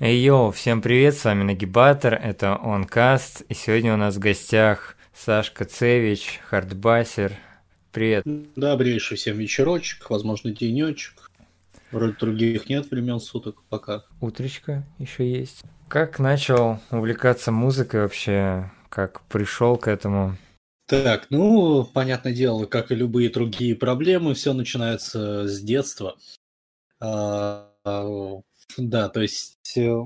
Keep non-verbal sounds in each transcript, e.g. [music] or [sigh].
Йоу, всем привет, с вами Нагибатор, это OnCast, и сегодня у нас в гостях Сашка Севич, хардбасер. Привет. Добрейший всем вечерочек, возможно, денечек. Вроде других нет времен суток пока. Утречка еще есть. Как начал увлекаться музыкой вообще? Как пришел к этому? Так, ну, понятное дело, как и любые другие проблемы, все начинается с детства. Да, то есть э,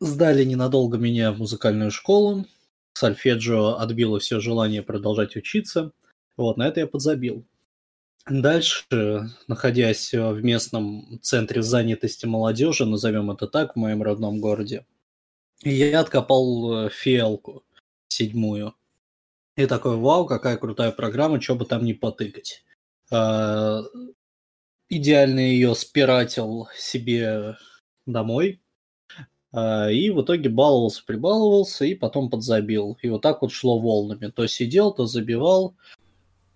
сдали ненадолго меня в музыкальную школу, сольфеджио отбило все желание продолжать учиться, вот, на это я подзабил. Дальше, находясь в местном центре занятости молодежи, назовем это так, в моем родном городе, я откопал э, фиалку седьмую. И такой, вау, какая крутая программа, что бы там не потыкать. А, идеально ее спиратил себе домой. А, и в итоге баловался, прибаловался, и потом подзабил. И вот так вот шло волнами. То сидел, то забивал,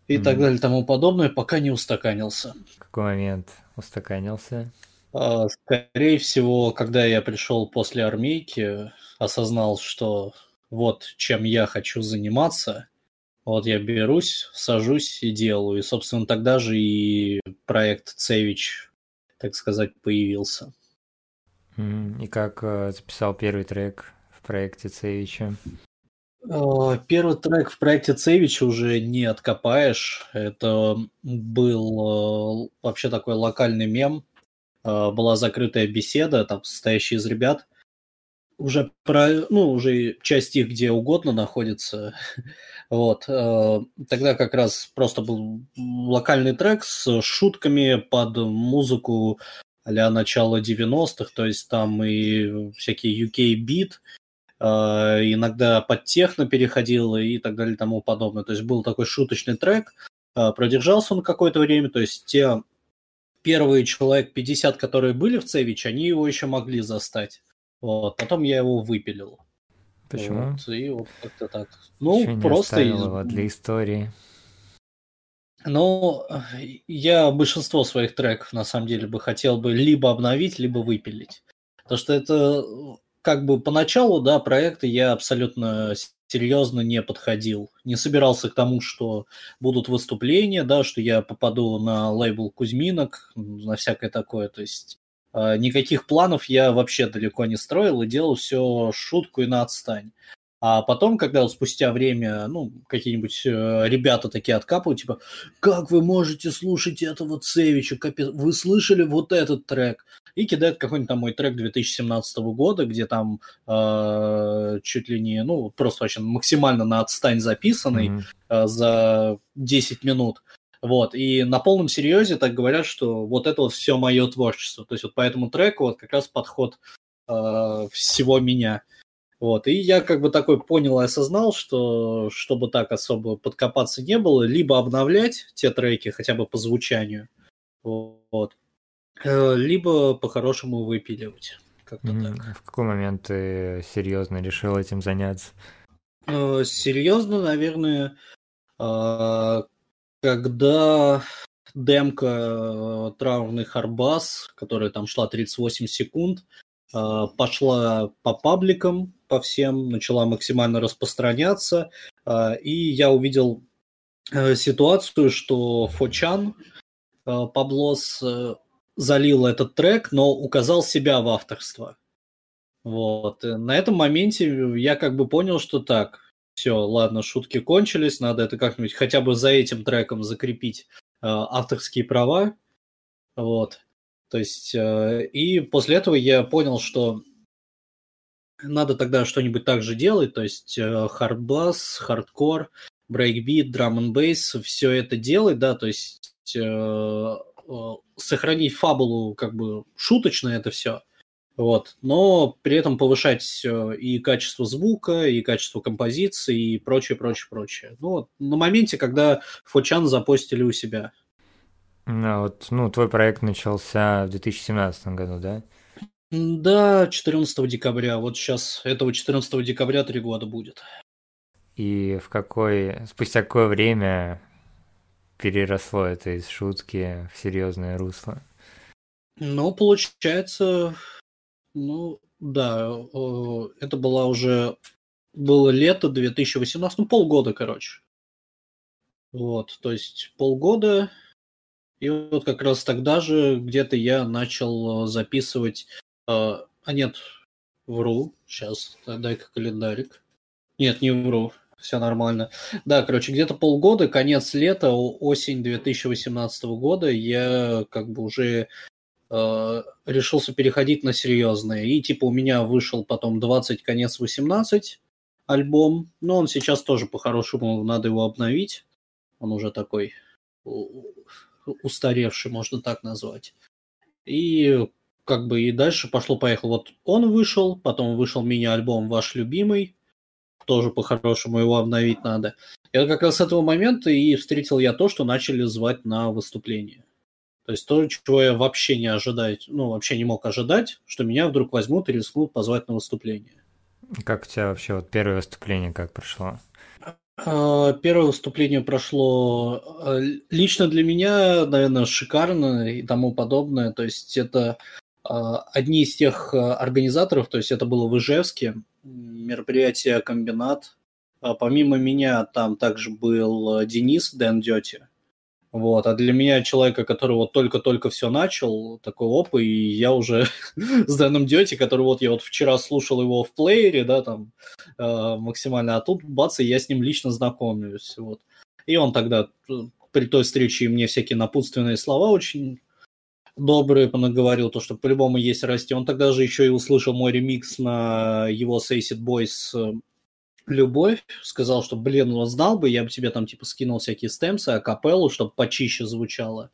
и mm-hmm. так далее, тому подобное, пока не устаканился. В какой момент устаканился? А, скорее всего, когда я пришел после армейки, осознал, что вот чем я хочу заниматься, вот я берусь, сажусь и делаю. И, собственно, тогда же и проект Цевич, так сказать, появился. И как э, записал первый трек в проекте Цевича? Э, первый трек в проекте Цевича уже не откопаешь. Это был э, вообще такой локальный мем. Была закрытая беседа, там состоящая из ребят. Уже про, ну, уже часть их где угодно находится. [laughs] Вот. Тогда как раз просто был локальный трек с шутками под музыку а начала 90-х, то есть там и всякие UK-бит, э, иногда под техно переходил и так далее и тому подобное. То есть был такой шуточный трек, э, продержался он какое-то время, то есть те первые человек 50, которые были в Цевич, они его еще могли застать. Вот. Потом я его выпилил. Почему? Вот, и вот как-то так. Ну, Еще просто... Не его для истории. Ну, я большинство своих треков, на самом деле, бы хотел бы либо обновить, либо выпилить. Потому что это как бы поначалу, да, проекты я абсолютно серьезно не подходил. Не собирался к тому, что будут выступления, да, что я попаду на лейбл Кузьминок, на всякое такое. То есть э, никаких планов я вообще далеко не строил и делал все шутку и на отстань. А потом, когда вот спустя время, ну, какие-нибудь э, ребята такие откапывают, типа, как вы можете слушать этого Цевича, капец, вы слышали вот этот трек? И кидают какой-нибудь там мой трек 2017 года, где там э, чуть ли не, ну, просто вообще максимально на отстань записанный mm-hmm. э, за 10 минут. Вот, и на полном серьезе так говорят, что вот это вот все мое творчество. То есть вот по этому треку вот как раз подход э, всего меня. Вот, и я как бы такой понял и осознал, что чтобы так особо подкопаться не было, либо обновлять те треки хотя бы по звучанию, вот, э, либо по-хорошему выпиливать. Как-то mm, так. В какой момент ты серьезно решил этим заняться? Э, серьезно, наверное, э, когда демка траурный харбас, которая там шла 38 секунд, пошла по пабликам, по всем, начала максимально распространяться, а, и я увидел э, ситуацию, что Фочан э, Паблос э, залил этот трек, но указал себя в авторство. Вот. На этом моменте я как бы понял, что так, все, ладно, шутки кончились, надо это как-нибудь хотя бы за этим треком закрепить авторские права. Вот. То есть, и после этого я понял, что надо тогда что-нибудь так же делать, то есть хардбас, хардкор, брейкбит, драм н бейс, все это делать, да, то есть э, сохранить фабулу как бы шуточно это все, вот, но при этом повышать и качество звука, и качество композиции, и прочее, прочее, прочее. Ну, вот, на моменте, когда Фочан запостили у себя. Ну, вот, ну, твой проект начался в 2017 году, да? Да, 14 декабря. Вот сейчас этого 14 декабря три года будет. И в какой, спустя какое время переросло это из шутки в серьезное русло? Ну, получается, ну, да, это была уже было лето 2018, ну полгода, короче. Вот, то есть полгода, и вот как раз тогда же где-то я начал записывать, э, а нет, вру, сейчас, дай-ка календарик. Нет, не вру, все нормально. Да, короче, где-то полгода, конец лета, осень 2018 года я как бы уже э, решился переходить на серьезные. И типа у меня вышел потом 20, конец 18 альбом, но он сейчас тоже по-хорошему надо его обновить. Он уже такой устаревший, можно так назвать. И как бы и дальше пошло-поехало. Вот он вышел, потом вышел мини-альбом «Ваш любимый», тоже по-хорошему его обновить надо. И вот как раз с этого момента и встретил я то, что начали звать на выступление. То есть то, чего я вообще не ожидаю, ну, вообще не мог ожидать, что меня вдруг возьмут и рискнут позвать на выступление. Как у тебя вообще вот первое выступление как прошло? А, первое выступление прошло а, лично для меня, наверное, шикарно и тому подобное. То есть это одни из тех организаторов, то есть это было в Ижевске, мероприятие «Комбинат». Помимо меня там также был Денис Дэн Дёти. Вот, а для меня человека, который вот только-только все начал, такой оп, и я уже [laughs] с Дэном Дёти, который вот я вот вчера слушал его в плеере, да, там э, максимально, а тут бац, и я с ним лично знакомлюсь, вот. И он тогда э, при той встрече мне всякие напутственные слова очень добрые понаговорил, то, что по-любому есть расти. Он тогда же еще и услышал мой ремикс на его It Boys любовь, сказал, что, блин, ну знал бы, я бы тебе там типа скинул всякие стемсы, а капеллу, чтобы почище звучало.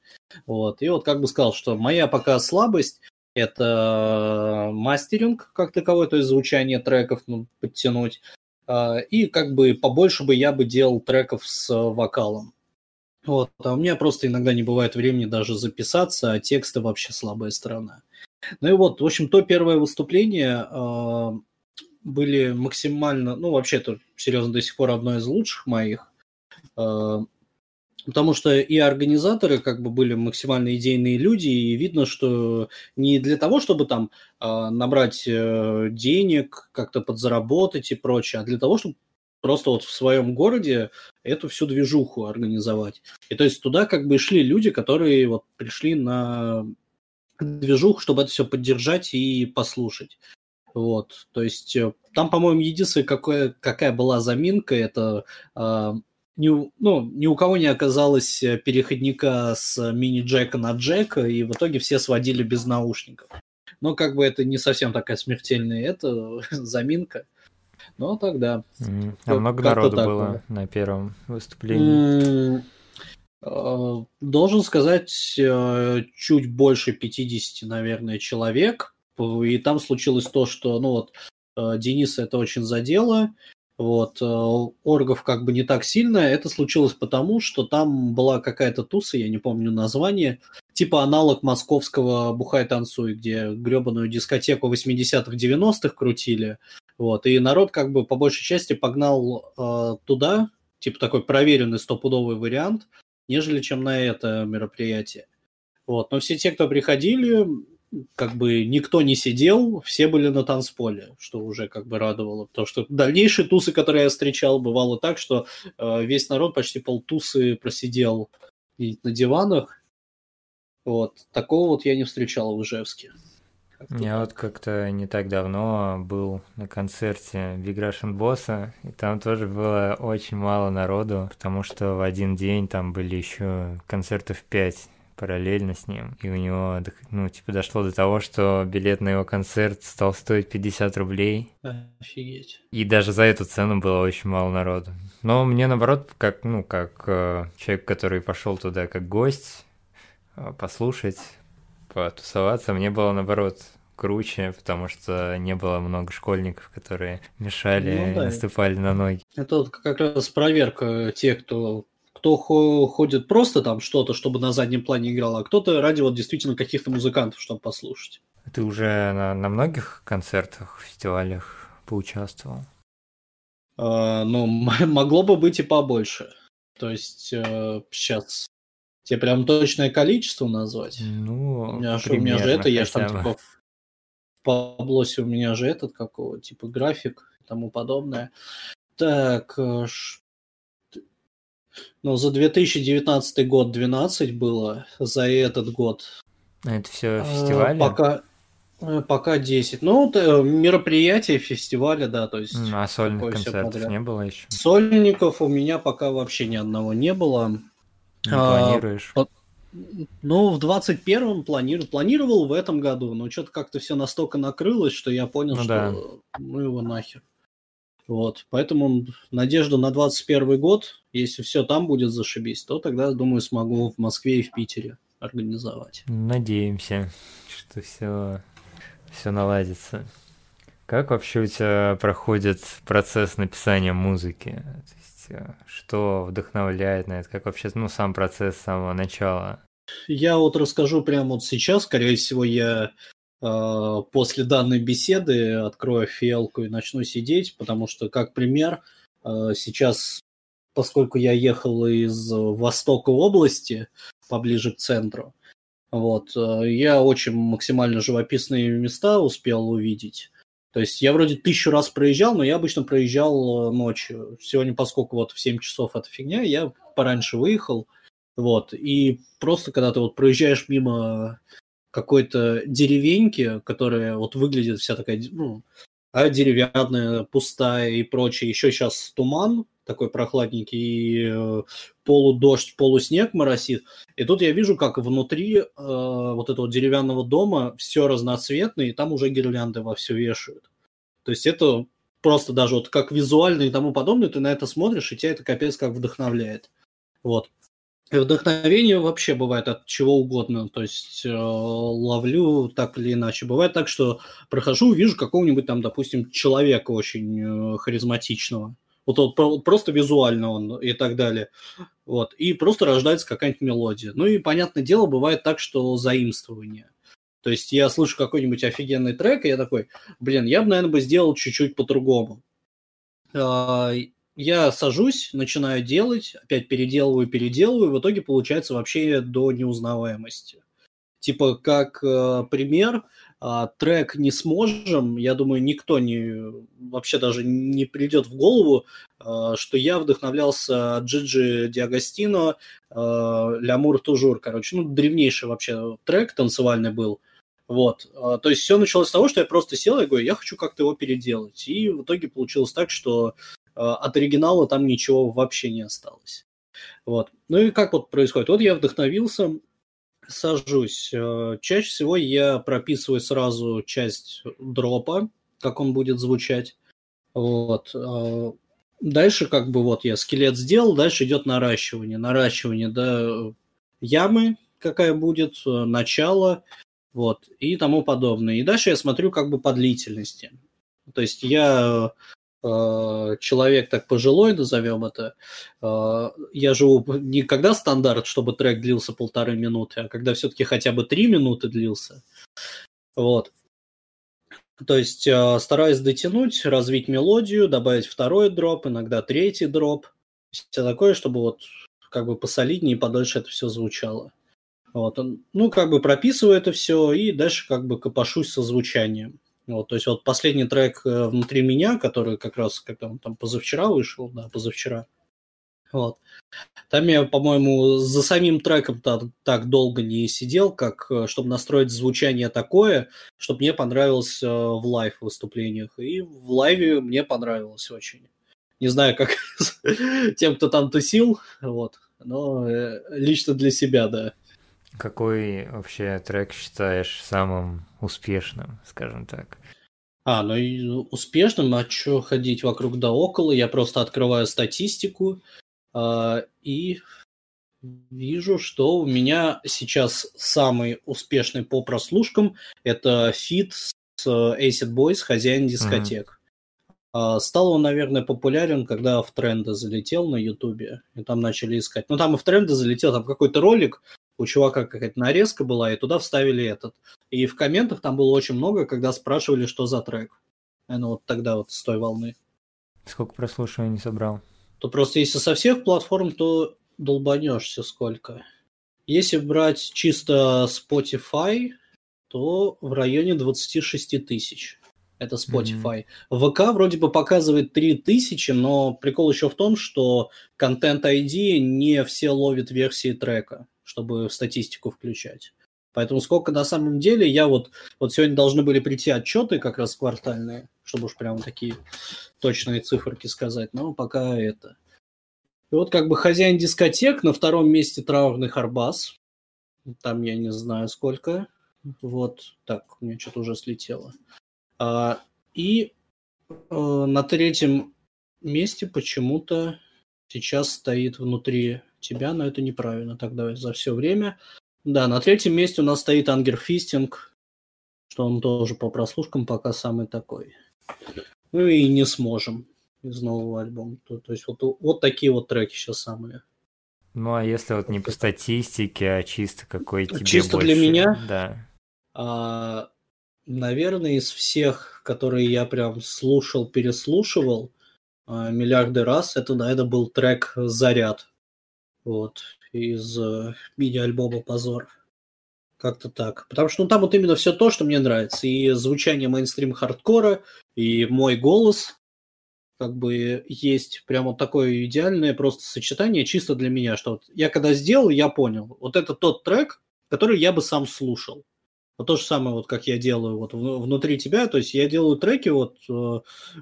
Вот. И вот как бы сказал, что моя пока слабость это мастеринг как таковой, то есть звучание треков ну, подтянуть. А, и как бы побольше бы я бы делал треков с вокалом. Вот. А у меня просто иногда не бывает времени даже записаться, а тексты вообще слабая сторона. Ну и вот, в общем, то первое выступление, а, были максимально, ну, вообще это серьезно до сих пор одно из лучших моих, а, потому что и организаторы как бы были максимально идейные люди, и видно, что не для того, чтобы там а, набрать э, денег, как-то подзаработать и прочее, а для того, чтобы просто вот в своем городе эту всю движуху организовать. И то есть туда как бы шли люди, которые вот пришли на движуху, чтобы это все поддержать и послушать. Вот, то есть э, там, по-моему, единственная какая, какая была заминка, это э, ни, ну, ни у кого не оказалось э, переходника с мини-джека на джека, и в итоге все сводили без наушников. Но как бы это не совсем такая смертельная это [laughs] заминка. Но тогда. Mm. А много народу было, было на первом выступлении? Mm, должен сказать, чуть больше 50, наверное, человек. И там случилось то, что, ну вот, э, Дениса это очень задело, вот, э, Оргов как бы не так сильно. Это случилось потому, что там была какая-то туса, я не помню название, типа аналог московского «Бухай-танцуй», где гребаную дискотеку 80-х, 90-х крутили. Вот, и народ как бы по большей части погнал э, туда, типа такой проверенный стопудовый вариант, нежели чем на это мероприятие. Вот, но все те, кто приходили, как бы никто не сидел, все были на танцполе, что уже как бы радовало. Потому что дальнейшие тусы, которые я встречал, бывало так, что э, весь народ почти полтусы просидел на диванах. Вот. Такого вот я не встречал в Ижевске. Я вот как-то не так давно был на концерте Big Russian Boss, и там тоже было очень мало народу, потому что в один день там были еще концертов пять параллельно с ним. И у него, ну, типа, дошло до того, что билет на его концерт стал стоить 50 рублей. Офигеть. И даже за эту цену было очень мало народу. Но мне, наоборот, как, ну, как э, человек, который пошел туда как гость, э, послушать, потусоваться, мне было, наоборот, круче, потому что не было много школьников, которые мешали ну, да. наступали на ноги. Это вот как раз проверка тех, кто кто ходит просто там что-то, чтобы на заднем плане играл, а кто-то ради вот действительно каких-то музыкантов, чтобы послушать. Ты уже на, на многих концертах, фестивалях поучаствовал? А, ну, [laughs] могло бы быть и побольше. То есть э, сейчас тебе прям точное количество назвать? Ну, у меня, примерно, у меня же это, я же там типа Паблосе у меня же этот, какого типа график и тому подобное. Так, э, ну, за 2019 год 12 было, за этот год. Это все фестивали? Пока, пока 10. Ну, это мероприятие фестиваля, да, то есть... А сольных концертов не было еще? Сольников у меня пока вообще ни одного не было. Не планируешь? А, ну, в 21-м планирую. Планировал в этом году, но что-то как-то все настолько накрылось, что я понял, ну, что да. ну его нахер. Вот, поэтому надежда на 21 год, если все там будет зашибись, то тогда, думаю, смогу в Москве и в Питере организовать. Надеемся, что все, все наладится. Как вообще у тебя проходит процесс написания музыки? Есть, что вдохновляет на это? Как вообще, ну, сам процесс с самого начала? Я вот расскажу прямо вот сейчас. Скорее всего, я э, после данной беседы открою фиалку и начну сидеть, потому что, как пример, э, сейчас, поскольку я ехал из востока области, поближе к центру, вот, э, я очень максимально живописные места успел увидеть. То есть я вроде тысячу раз проезжал, но я обычно проезжал ночью. Сегодня, поскольку вот в 7 часов это фигня, я пораньше выехал, вот, и просто когда ты вот проезжаешь мимо какой-то деревеньки, которая вот выглядит вся такая, ну, а деревянная, пустая и прочее. Еще сейчас туман такой прохладненький, и э, полудождь, полуснег моросит. И тут я вижу, как внутри э, вот этого деревянного дома все разноцветное, и там уже гирлянды во все вешают. То есть это просто даже вот как визуально и тому подобное, ты на это смотришь, и тебя это капец как вдохновляет. Вот. Вдохновение вообще бывает от чего угодно, то есть э, ловлю так или иначе. Бывает так, что прохожу, вижу какого-нибудь там, допустим, человека очень э, харизматичного, вот, вот просто визуально он и так далее, вот, и просто рождается какая-нибудь мелодия. Ну и, понятное дело, бывает так, что заимствование. То есть я слышу какой-нибудь офигенный трек, и я такой, блин, я бы, наверное, бы сделал чуть-чуть по-другому. А, я сажусь, начинаю делать, опять переделываю, переделываю, в итоге получается вообще до неузнаваемости. Типа, как э, пример, э, трек «Не сможем», я думаю, никто не, вообще даже не придет в голову, э, что я вдохновлялся Джиджи Диагостино, э, «Лямур Тужур», короче, ну, древнейший вообще трек танцевальный был. Вот. А, то есть все началось с того, что я просто сел и говорю, я хочу как-то его переделать. И в итоге получилось так, что от оригинала там ничего вообще не осталось. Вот. Ну и как вот происходит? Вот я вдохновился, сажусь. Э, чаще всего я прописываю сразу часть дропа, как он будет звучать. Вот. Э, дальше как бы вот я скелет сделал, дальше идет наращивание. Наращивание до ямы, какая будет, начало, вот, и тому подобное. И дальше я смотрю как бы по длительности. То есть я Э, человек так пожилой, назовем это, э, я живу не когда стандарт, чтобы трек длился полторы минуты, а когда все-таки хотя бы три минуты длился. Вот. То есть э, стараюсь дотянуть, развить мелодию, добавить второй дроп, иногда третий дроп. Все такое, чтобы вот как бы посолиднее и подольше это все звучало. Вот. Ну, как бы прописываю это все и дальше как бы копошусь со звучанием. Вот, то есть вот последний трек э, «Внутри меня», который как раз как там, там позавчера вышел, да, позавчера, вот. Там я, по-моему, за самим треком так, так долго не сидел, как э, чтобы настроить звучание такое, чтобы мне понравилось э, в live выступлениях. И в лайве мне понравилось очень. Не знаю, как [laughs] тем, кто там тусил, вот, но лично для себя, да. Какой вообще трек считаешь самым успешным, скажем так? А, ну и успешным, а что ходить вокруг да около? Я просто открываю статистику э, и вижу, что у меня сейчас самый успешный по прослушкам это фит с Acid Boys «Хозяин дискотек». Mm-hmm. Стал он, наверное, популярен, когда в тренды залетел на Ютубе, и там начали искать. Ну, там и в тренды залетел, там какой-то ролик у чувака какая-то нарезка была, и туда вставили этот. И в комментах там было очень много, когда спрашивали, что за трек. Ну вот тогда вот с той волны. Сколько прослушиваний собрал? То просто если со всех платформ, то долбанешься сколько. Если брать чисто Spotify, то в районе 26 тысяч. Это Spotify. Mm-hmm. ВК вроде бы показывает 3000, но прикол еще в том, что контент ID не все ловит версии трека, чтобы статистику включать. Поэтому сколько на самом деле, я вот, вот сегодня должны были прийти отчеты как раз квартальные, чтобы уж прям такие точные циферки сказать, но пока это. И вот как бы хозяин дискотек, на втором месте траурный Харбас, там я не знаю сколько, вот, так, у меня что-то уже слетело. А, и а, на третьем месте почему-то сейчас стоит внутри тебя, но это неправильно. Так, давай за все время. Да, на третьем месте у нас стоит Ангер Фистинг, что он тоже по прослушкам пока самый такой. Ну и не сможем из нового альбома. То, то есть вот, вот такие вот треки сейчас самые. Ну а если вот не по статистике, а чисто какой тебе Чисто больше... для меня? Да. А, наверное, из всех, которые я прям слушал, переслушивал а, миллиарды раз, это, да, это был трек «Заряд». Вот, из э, мини-альбома «Позор». Как-то так. Потому что ну, там вот именно все то, что мне нравится. И звучание мейнстрим хардкора, и мой голос, как бы есть прямо вот такое идеальное просто сочетание чисто для меня, что вот я когда сделал, я понял, вот это тот трек, который я бы сам слушал. Вот то же самое, вот как я делаю вот внутри тебя, то есть я делаю треки, вот э,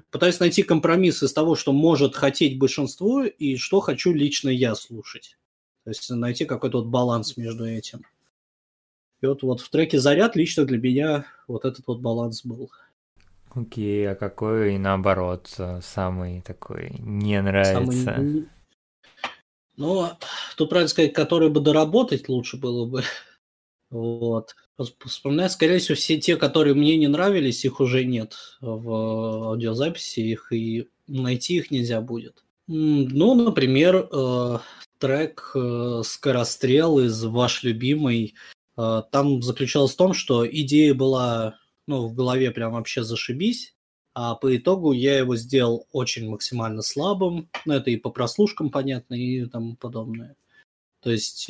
пытаюсь найти компромисс из того, что может хотеть большинство и что хочу лично я слушать. То есть найти какой-то вот баланс между этим. И вот, вот в треке «Заряд» лично для меня вот этот вот баланс был. Окей, а какой, наоборот, э, самый такой не нравится? Самый... Ну, тут правильно сказать, который бы доработать лучше было бы. [laughs] Вот. Вспоминаю, скорее всего, все те, которые мне не нравились, их уже нет в аудиозаписи, их и найти их нельзя будет. Ну, например, э, трек э, «Скорострел» из «Ваш любимый». Э, там заключалось в том, что идея была ну, в голове прям вообще зашибись, а по итогу я его сделал очень максимально слабым. Ну, это и по прослушкам понятно, и тому подобное. То есть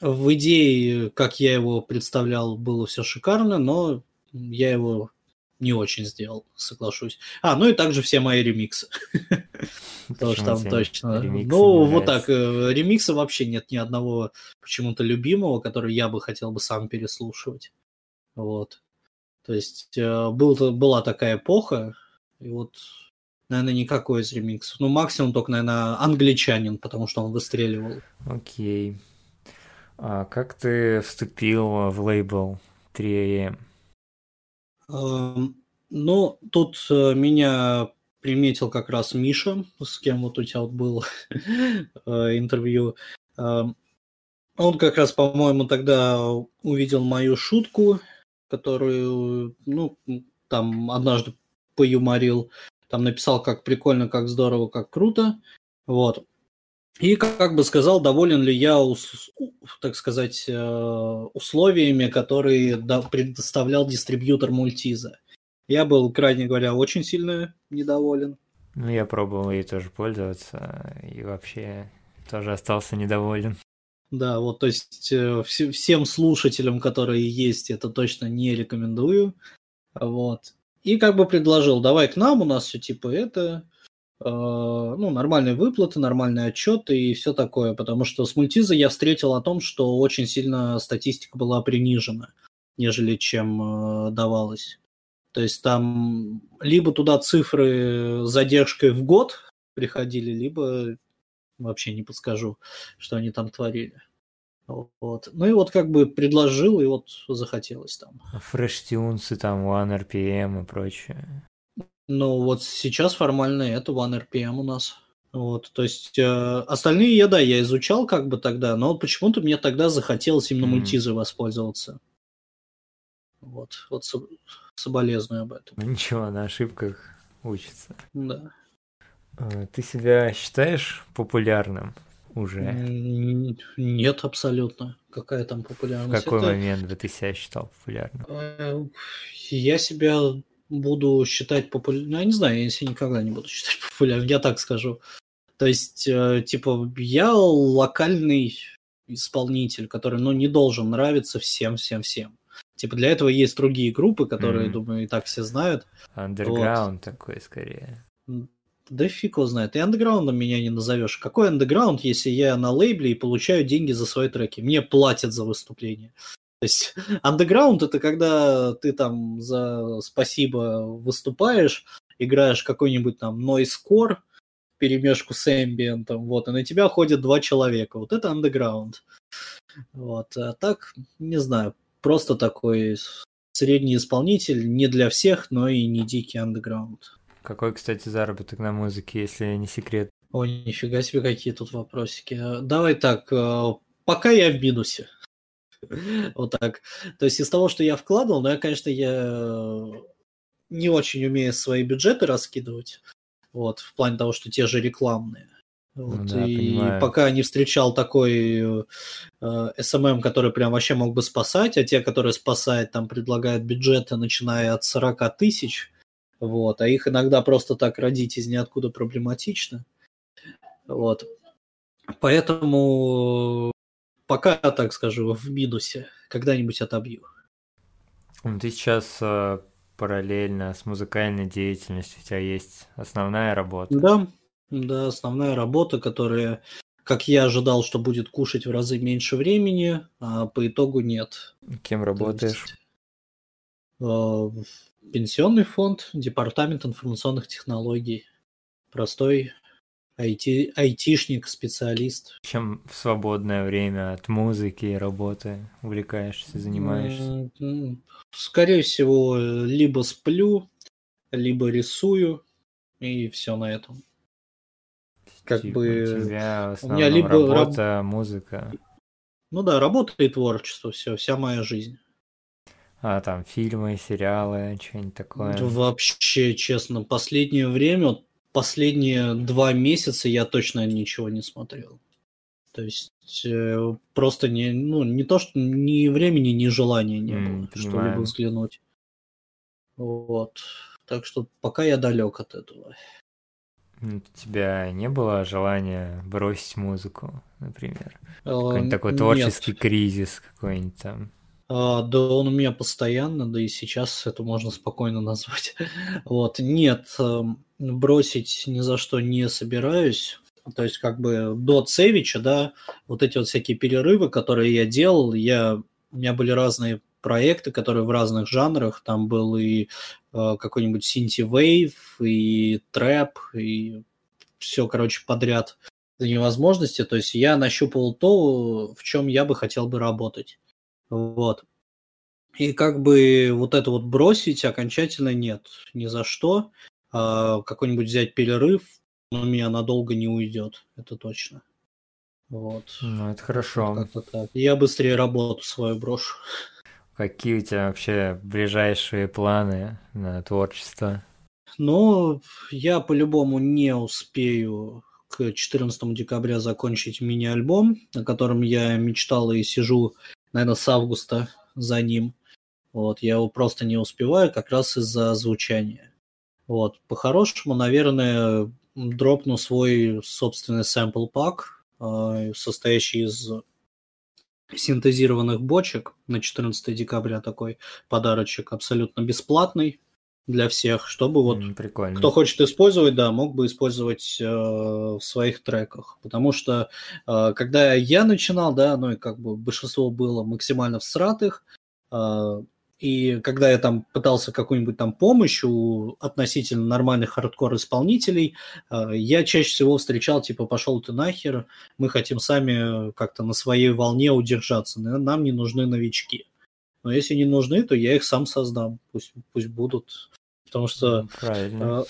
в идее, как я его представлял, было все шикарно, но я его не очень сделал, соглашусь. А, ну и также все мои ремиксы. [laughs] Потому что там точно. Ну, вот так, э, ремикса вообще нет ни одного почему-то любимого, который я бы хотел бы сам переслушивать. Вот. То есть э, был, была такая эпоха, и вот, наверное, никакой из ремиксов. Ну, максимум только, наверное, англичанин, потому что он выстреливал. Окей. А как ты вступил в лейбл 3AM? Эм, ну, тут э, меня приметил как раз Миша, с кем вот у тебя вот был [laughs] э, интервью. Эм, он как раз, по-моему, тогда увидел мою шутку, которую, ну, там однажды поюморил, там написал, как прикольно, как здорово, как круто. Вот. И как бы сказал, доволен ли я, так сказать, э, условиями, которые предоставлял дистрибьютор мультиза. Я был, крайне говоря, очень сильно недоволен. Ну, я пробовал ей тоже пользоваться, и вообще тоже остался недоволен. Да, вот, то есть э, всем слушателям, которые есть, это точно не рекомендую. Вот. И как бы предложил, давай к нам, у нас все типа это, ну, нормальные выплаты, нормальные отчеты и все такое, потому что с мультиза я встретил о том, что очень сильно статистика была принижена, нежели чем э, давалось. То есть там либо туда цифры с задержкой в год приходили, либо вообще не подскажу, что они там творили. Вот. Ну и вот как бы предложил, и вот захотелось там. Фрештюнсы, там One RPM и прочее. Ну, вот сейчас формально это One RPM у нас. Вот, то есть э, остальные я, да, я изучал как бы тогда, но вот почему-то мне тогда захотелось именно mm-hmm. мультизой воспользоваться. Вот, вот соболезную об этом. Ну ничего, на ошибках учится. Да. Э, ты себя считаешь популярным уже? Нет, абсолютно. Какая там популярность? В какой это... момент бы ты себя считал популярным? Э, я себя буду считать популярным. Ну, я не знаю, я себя никогда не буду [laughs] считать популярным, я так скажу. То есть, э, типа, я локальный исполнитель, который, ну, не должен нравиться всем-всем-всем. Типа для этого есть другие группы, которые, mm-hmm. думаю, и так все знают. Андерграунд вот. такой скорее. Да фиг его знает. И андеграундом меня не назовешь. Какой андеграунд, если я на лейбле и получаю деньги за свои треки? Мне платят за выступление. То есть [laughs] андеграунд это когда ты там за спасибо выступаешь, играешь какой-нибудь там noise перемешку с эмбиентом, вот, и на тебя ходят два человека. Вот это андеграунд. Вот. А так, не знаю, просто такой средний исполнитель, не для всех, но и не дикий андеграунд. Какой, кстати, заработок на музыке, если не секрет? Ой, нифига себе, какие тут вопросики. Давай так, э, пока я в минусе. [laughs] Вот так. То есть из того, что я вкладывал, ну, я, конечно, я не очень умею свои бюджеты раскидывать. Вот, в плане того, что те же рекламные. Вот, ну, да, и понимаю. пока не встречал такой э, SMM, который прям вообще мог бы спасать, а те, которые спасают, там предлагают бюджеты, начиная от 40 тысяч, вот, а их иногда просто так родить из ниоткуда проблематично. Вот. Поэтому пока, так скажу, в минусе. Когда-нибудь отобью. Ты сейчас э, параллельно с музыкальной деятельностью у тебя есть основная работа. Да, да, основная работа, которая, как я ожидал, что будет кушать в разы меньше времени, а по итогу нет. Кем работаешь? Есть, э, пенсионный фонд, департамент информационных технологий. Простой IT, айтишник, специалист. Чем в свободное время от музыки и работы увлекаешься, занимаешься? Скорее всего, либо сплю, либо рисую, и все на этом как типа, бы... У тебя в у меня либо работа, раб... музыка. Ну да, работа и творчество, все, вся моя жизнь. А там фильмы, сериалы, что-нибудь такое? Вообще, честно, последнее время, последние два месяца я точно ничего не смотрел. То есть э, просто не, ну, не то, что ни времени, ни желания не было mm, что-либо взглянуть. Вот. Так что пока я далек от этого. У тебя не было желания бросить музыку, например? Какой-нибудь такой творческий Нет. кризис какой-нибудь там? А, да он у меня постоянно, да и сейчас это можно спокойно [laughs] назвать. вот, нет, эм, бросить ни за что не собираюсь. То есть, как бы до Цевича, да, вот эти вот всякие перерывы, которые я делал, я, у меня были разные проекты, которые в разных жанрах. Там был и э, какой-нибудь синти вейв, и трэп, и все, короче, подряд до невозможности. То есть я нащупал то, в чем я бы хотел бы работать. Вот. И как бы вот это вот бросить окончательно нет, ни за что. А, какой-нибудь взять перерыв, но у меня надолго не уйдет, это точно. Вот. Ну, это хорошо. Как-то так. Я быстрее работу свою брошу. Какие у тебя вообще ближайшие планы на творчество? Ну, я по-любому не успею к 14 декабря закончить мини-альбом, о котором я мечтал и сижу, наверное, с августа за ним. Вот, я его просто не успеваю как раз из-за звучания. Вот, по-хорошему, наверное, дропну свой собственный сампл пак, а, состоящий из синтезированных бочек на 14 декабря такой подарочек абсолютно бесплатный для всех, чтобы вот mm, кто хочет использовать, да, мог бы использовать э, в своих треках, потому что э, когда я начинал, да, ну и как бы большинство было максимально всратых, э, и когда я там пытался какую-нибудь там помощь у относительно нормальных хардкор-исполнителей, э, я чаще всего встречал, типа, пошел ты нахер, мы хотим сами как-то на своей волне удержаться, нам не нужны новички. Но если не нужны, то я их сам создам, пусть, пусть будут. Потому что... Правильно. Э,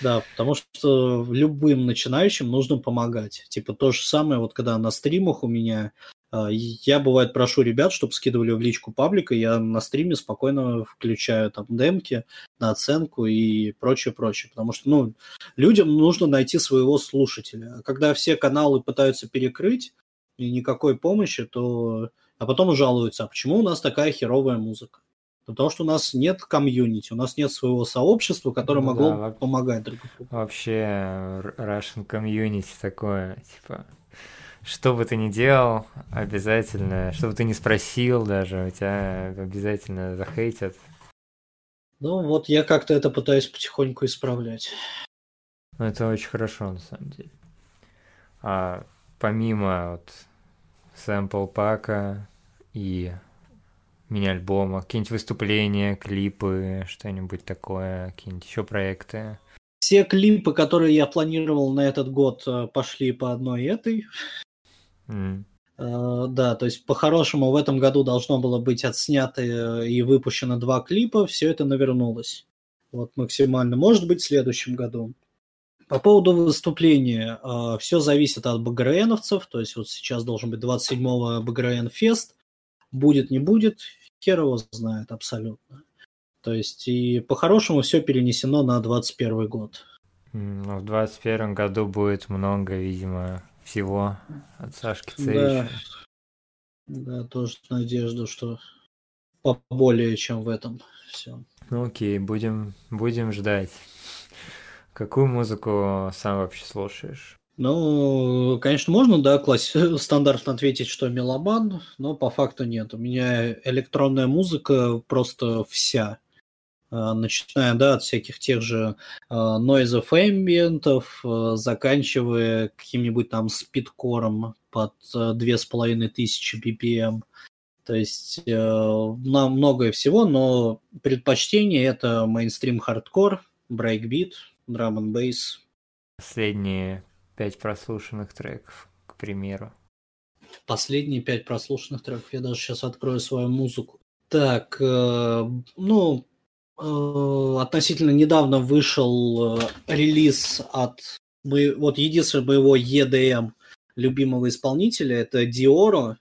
да, потому что любым начинающим нужно помогать. Типа то же самое, вот когда на стримах у меня я, бывает, прошу ребят, чтобы скидывали в личку паблика, я на стриме спокойно включаю там демки на оценку и прочее, прочее. Потому что, ну, людям нужно найти своего слушателя. А когда все каналы пытаются перекрыть и никакой помощи, то... А потом жалуются, а почему у нас такая херовая музыка? Потому что у нас нет комьюнити, у нас нет своего сообщества, которое ну, могло да, помогать друг другу. Вообще, Russian комьюнити такое, типа, что бы ты ни делал, обязательно, что бы ты ни спросил даже, у тебя обязательно захейтят. Ну вот я как-то это пытаюсь потихоньку исправлять. Ну это очень хорошо на самом деле. А помимо вот сэмпл пака и мини-альбома, какие-нибудь выступления, клипы, что-нибудь такое, какие-нибудь еще проекты? Все клипы, которые я планировал на этот год, э, пошли по одной этой. Mm. Uh, да, то есть по-хорошему в этом году должно было быть отснято э, и выпущено два клипа, все это навернулось. Вот максимально. Может быть, в следующем году. По поводу выступления, uh, все зависит от БГРНовцев, то есть вот сейчас должен быть 27-го БГРН Фест, будет, не будет, хер его знает абсолютно. То есть и по-хорошему все перенесено на 21 год. Ну, в 21 году будет много, видимо, всего от Сашки Цевича. Да. да, тоже надежду, что поболее, чем в этом все. Ну окей, будем, будем ждать. Какую музыку сам вообще слушаешь? Ну, конечно, можно, да, класс... стандартно ответить, что меломан, но по факту нет. У меня электронная музыка просто вся. А, начиная, да, от всяких тех же нойзов, эмбиент, э, заканчивая каким-нибудь там спидкором под э, 2500 BPM. То есть э, на многое всего, но предпочтение это мейнстрим хардкор, брейкбит, драм н бейс. Последние пять прослушанных треков, к примеру. Последние пять прослушанных треков. Я даже сейчас открою свою музыку. Так, э, ну, э, относительно недавно вышел э, релиз от вот единственного моего EDM любимого исполнителя, это Диоро,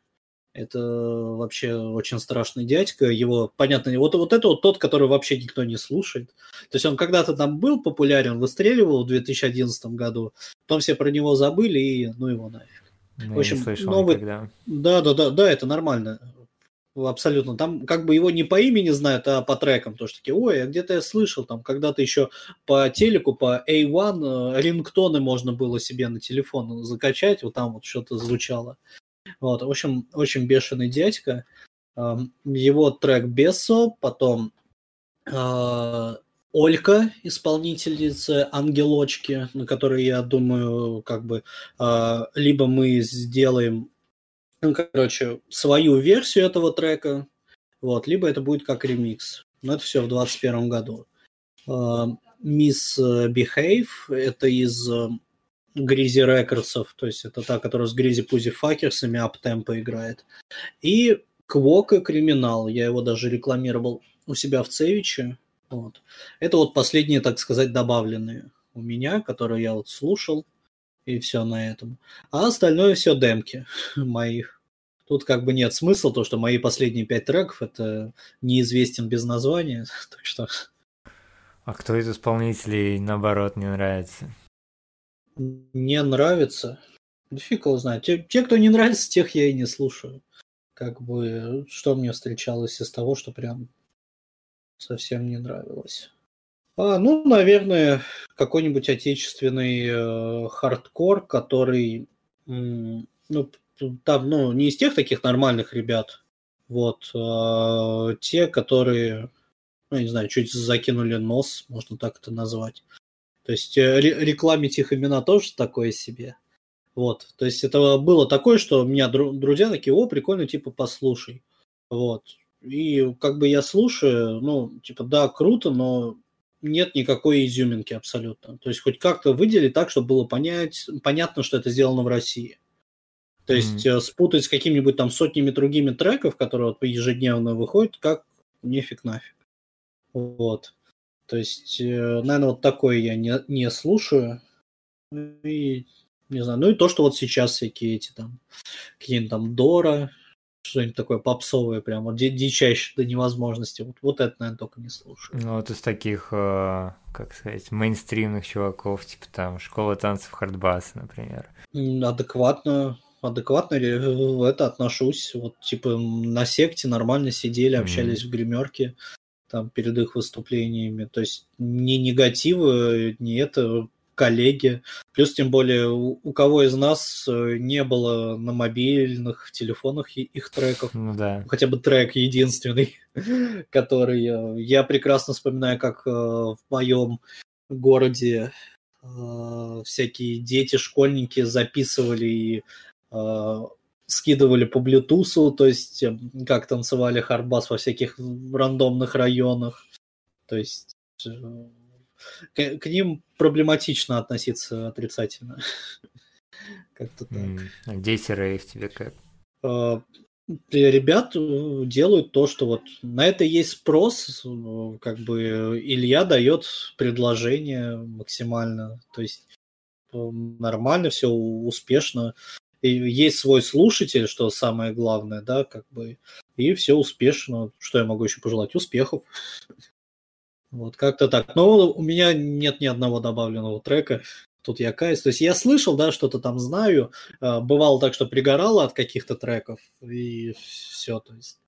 это вообще очень страшный дядька. Его, понятно, вот, вот это вот тот, который вообще никто не слушает. То есть он когда-то там был популярен, выстреливал в 2011 году, потом все про него забыли и ну его нафиг. Ну, в общем, слышал новый... Да, да, да, да, это нормально. Абсолютно. Там как бы его не по имени знают, а по трекам. Тоже такие, ой, а где-то я слышал, там когда-то еще по телеку, по A1 э, рингтоны можно было себе на телефон закачать, вот там вот что-то звучало. Вот, в общем, очень бешеный дядька. Его трек Бесо, потом а, Олька, исполнительница Ангелочки, на которой, я думаю, как бы а, либо мы сделаем, короче, свою версию этого трека, вот, либо это будет как ремикс. Но это все в 2021 году. Мисс Behave, это из Гризи Рекордсов, то есть это та, которая с Гризи Пузи Факерсами Аптемпо играет. И Квока Криминал, я его даже рекламировал у себя в Цевиче. Вот. Это вот последние, так сказать, добавленные у меня, которые я вот слушал, и все на этом. А остальное все демки [laughs] моих. Тут как бы нет смысла, то что мои последние пять треков это неизвестен без названия, [laughs] так что... А кто из исполнителей, наоборот, не нравится? не нравится, да фиг его знает. Те, те, кто не нравится, тех я и не слушаю. Как бы, что мне встречалось из того, что прям совсем не нравилось. А, ну, наверное, какой-нибудь отечественный э, хардкор, который, м, ну, там, ну, не из тех таких нормальных ребят, вот, а те, которые, ну, не знаю, чуть закинули нос, можно так это назвать. То есть э, рекламить их имена тоже такое себе. Вот, то есть это было такое, что у меня друзья такие, о, прикольно, типа, послушай. Вот. И как бы я слушаю, ну, типа, да, круто, но нет никакой изюминки абсолютно. То есть хоть как-то выделить так, чтобы было понять, понятно, что это сделано в России. То есть mm-hmm. спутать с какими-нибудь там сотнями другими треков, которые вот ежедневно выходят, как нефиг нафиг. Вот. То есть, э, наверное, вот такое я не, не слушаю. И, не знаю, ну и то, что вот сейчас всякие эти там, какие-нибудь там Дора, что-нибудь такое попсовое, прям вот дичайшее до невозможности. Вот, вот это, наверное, только не слушаю. Ну, вот из таких, э, как сказать, мейнстримных чуваков, типа там Школа танцев Хардбас, например. Адекватно, адекватно это отношусь. Вот, типа, на секте нормально сидели, общались mm. в гримерке там перед их выступлениями. То есть ни негатива, ни это коллеги. Плюс, тем более, у, у кого из нас э, не было на мобильных телефонах их треков. Ну да. Хотя бы трек единственный, [laughs] который я прекрасно вспоминаю, как в моем городе всякие дети, школьники записывали и скидывали по Bluetooth, то есть как танцевали хардбас во всяких рандомных районах. То есть к, к ним проблематично относиться отрицательно. [laughs] Как-то так. А дети рейв тебе как? Ребят э, делают то, что вот на это есть спрос, э, как бы Илья дает предложение максимально, то есть э, нормально, все успешно. Есть свой слушатель, что самое главное, да, как бы, и все успешно. Что я могу еще пожелать? Успехов. Вот как-то так. Но у меня нет ни одного добавленного трека. Тут я каюсь. То есть я слышал, да, что-то там знаю. А, бывало так, что пригорало от каких-то треков. И все. То есть.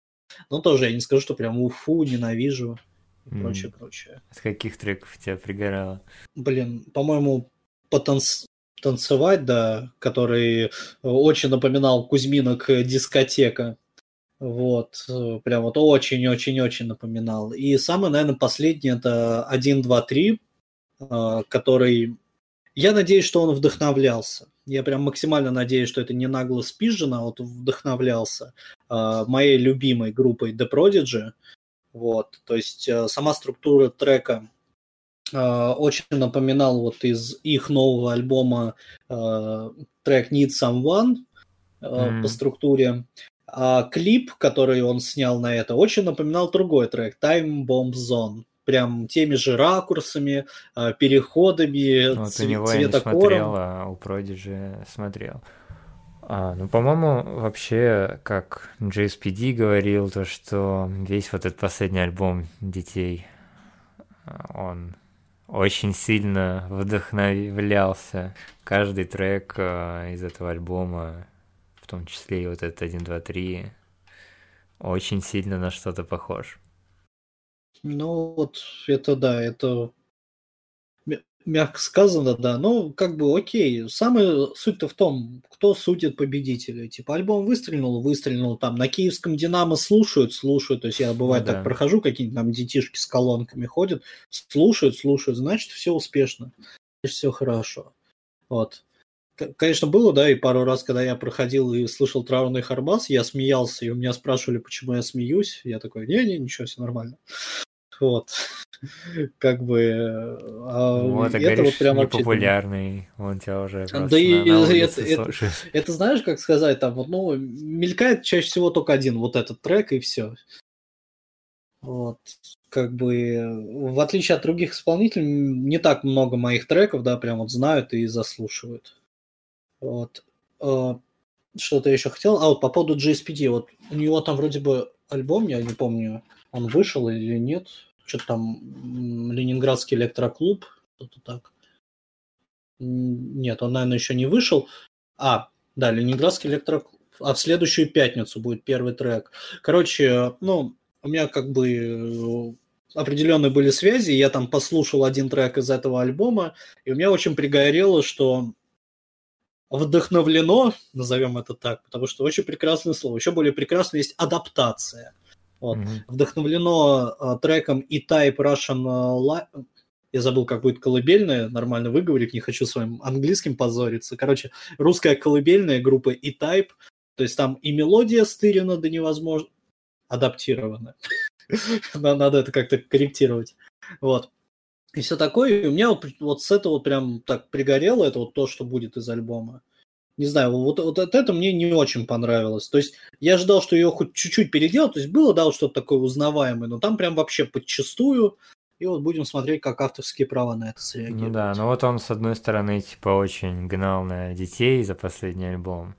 Но тоже я не скажу, что прям уфу, ненавижу. И mm. прочее, прочее. С каких треков тебя пригорало? Блин, по-моему, потанц... танцевать, да, который очень напоминал Кузьминок дискотека. Вот, э, прям вот очень-очень-очень напоминал. И самый, наверное, последний это 1, 2, 3, который... Я надеюсь, что он вдохновлялся. Я прям максимально надеюсь, что это не нагло спижено, а вот вдохновлялся э, моей любимой группой The Prodigy. Вот, то есть э, сама структура трека очень напоминал вот из их нового альбома трек Need Someone mm. по структуре. А клип, который он снял на это, очень напоминал другой трек Time Bomb Zone. Прям теми же ракурсами, а, переходами, вот цве- у него я не смотрел, а у Prodigy смотрел. А, ну, по-моему, вообще, как JSPD говорил, то, что весь вот этот последний альбом детей, он очень сильно вдохновлялся. Каждый трек а, из этого альбома в том числе и вот этот 1, 2, 3, очень сильно на что-то похож. Ну, вот это да, это мягко сказано, да. Ну, как бы окей. Самая суть-то в том, кто судит победителя. Типа, альбом выстрелил, выстрелил, там, на киевском «Динамо» слушают, слушают. То есть я, бывает, ну, так да. прохожу, какие-нибудь там детишки с колонками ходят, слушают, слушают, значит, все успешно. Значит, все хорошо. Вот. Конечно, было, да, и пару раз, когда я проходил и слышал траурный харбас, я смеялся, и у меня спрашивали, почему я смеюсь. Я такой, не-не, ничего, все нормально. Вот. [laughs] Как бы... А вот, это говоришь, вот прям непопулярный, он тебя уже Да и на, на это, это, [laughs] это знаешь, как сказать, там вот, ну, мелькает чаще всего только один вот этот трек, и все. Вот, как бы, в отличие от других исполнителей, не так много моих треков, да, прям вот знают и заслушивают. Вот. А, что-то еще хотел. А вот по поводу GSPD, вот у него там вроде бы альбом, я не помню, он вышел или нет. Что-то там Ленинградский электроклуб, что-то так. Нет, он, наверное, еще не вышел. А, да, Ленинградский электроклуб. А в следующую пятницу будет первый трек. Короче, ну, у меня как бы э, определенные были связи, я там послушал один трек из этого альбома, и у меня очень пригорело, что вдохновлено, назовем это так, потому что очень прекрасное слово. Еще более прекрасно есть адаптация. Вот. Mm-hmm. Вдохновлено uh, треком E-Type Russian uh, я забыл, как будет колыбельная, нормально выговорить, не хочу своим английским позориться. Короче, русская колыбельная группа E-Type, то есть там и мелодия стырена до невозможно, адаптирована. [laughs] Надо это как-то корректировать. Вот и все такое. И у меня вот, вот с этого прям так пригорело, это вот то, что будет из альбома. Не знаю, вот, вот это мне не очень понравилось. То есть я ожидал, что ее хоть чуть-чуть переделать. То есть было, да, вот что-то такое узнаваемое, но там прям вообще подчастую. И вот будем смотреть, как авторские права на это среагируют. Ну да, ну вот он, с одной стороны, типа, очень гнал на детей за последний альбом.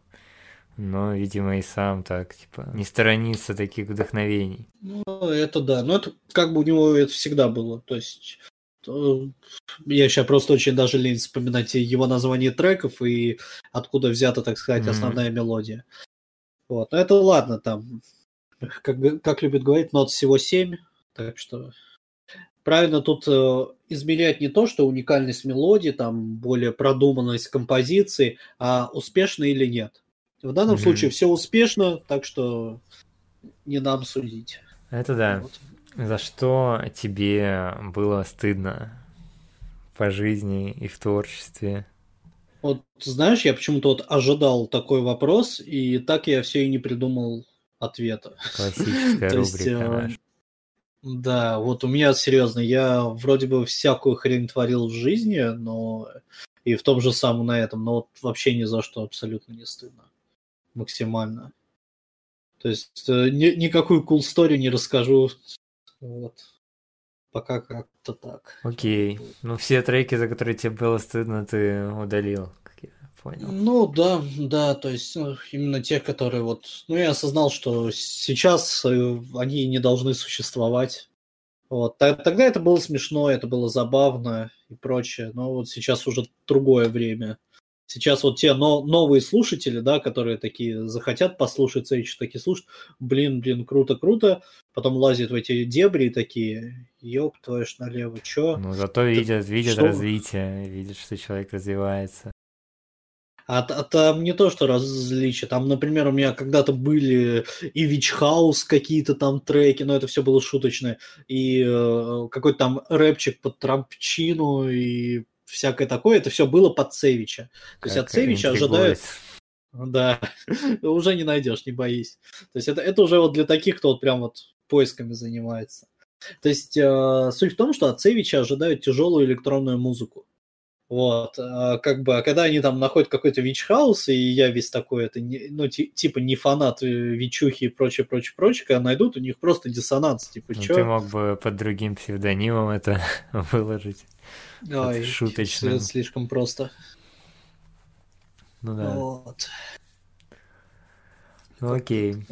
Но, видимо, и сам так, типа, не сторонится таких вдохновений. Ну, это да. Но это как бы у него это всегда было. То есть я сейчас просто очень даже лень вспоминать его название треков и откуда взята, так сказать, mm-hmm. основная мелодия. Вот, но это ладно, там, как, как любят говорить, нот всего 7, так что правильно тут э, измерять не то, что уникальность мелодии, там более продуманность композиции, а успешно или нет. В данном mm-hmm. случае все успешно, так что не нам судить. Это да. Вот. За что тебе было стыдно по жизни и в творчестве? Вот знаешь, я почему-то вот ожидал такой вопрос, и так я все и не придумал ответа. Классическая [laughs] рубрика э, наша. Да, вот у меня серьезно, я вроде бы всякую хрень творил в жизни, но и в том же самом на этом, но вот вообще ни за что абсолютно не стыдно. Максимально. То есть э, ни, никакую cool story не расскажу. Вот. Пока как-то так. Окей. Ну все треки, за которые тебе было стыдно, ты удалил понял. Ну да, да, то есть ну, именно те, которые вот... Ну я осознал, что сейчас э, они не должны существовать. Вот. Тогда это было смешно, это было забавно и прочее, но вот сейчас уже другое время. Сейчас вот те но, новые слушатели, да, которые такие захотят послушать Сейч, такие слушают, блин, блин, круто, круто, потом лазят в эти дебри и такие, ёб твою ж налево, чё? Ну, зато видят, видят что? развитие, видят, что человек развивается. А, а там не то, что различия. Там, например, у меня когда-то были и Вич Хаус какие-то там треки, но это все было шуточное. И э, какой-то там рэпчик под Трампчину и всякое такое. Это все было под Севича. То есть от Севича ожидают... Да, [laughs] уже не найдешь, не боись. То есть это, это уже вот для таких, кто вот прям вот поисками занимается. То есть э, суть в том, что от Севича ожидают тяжелую электронную музыку. Вот, а, как бы, а когда они там находят какой-то вич-хаус, и я весь такой, это, не, ну, типа, не фанат э, вичухи и прочее, прочее, прочее, когда найдут, у них просто диссонанс, типа, ну, чё? Ты мог бы под другим псевдонимом это [laughs] выложить. Ой, шуточно. слишком просто. Ну да. Вот. Ну окей.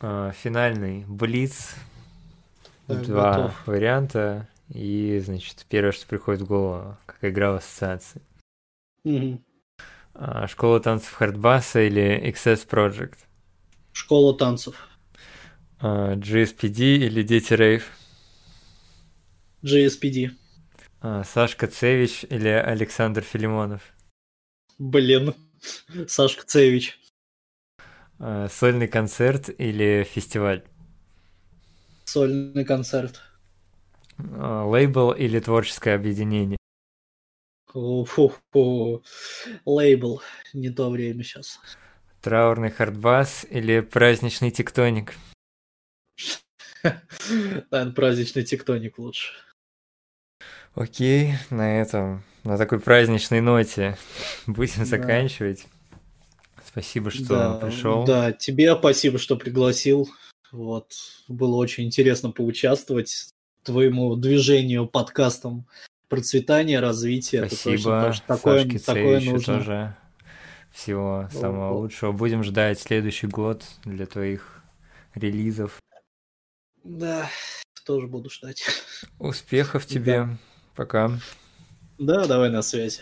А, финальный Блиц. Два готов. варианта. И, значит, первое, что приходит в голову, как игра в ассоциации. Угу. А, школа танцев Хардбаса или XS Project? Школа танцев. А, GSPD или Дети Рейв? GSPD. А, Сашка Цевич или Александр Филимонов? Блин, [laughs] Сашка Цевич. А, сольный концерт или фестиваль? Сольный концерт. А, лейбл или творческое объединение? Фу-фу. Лейбл. Не то время сейчас. Траурный хардбас или праздничный тектоник? Наверное, праздничный тектоник лучше. Окей, на этом, на такой праздничной ноте будем да. заканчивать. Спасибо, что да, пришел. Да, тебе спасибо, что пригласил. Вот, было очень интересно поучаствовать твоему движению подкастом процветания, развития. Спасибо. Это такое, такое нужно. Тоже всего самого вот. лучшего. Будем ждать следующий год для твоих релизов. Да, тоже буду ждать. Успехов тебе. Да. Пока. Да, давай на связи.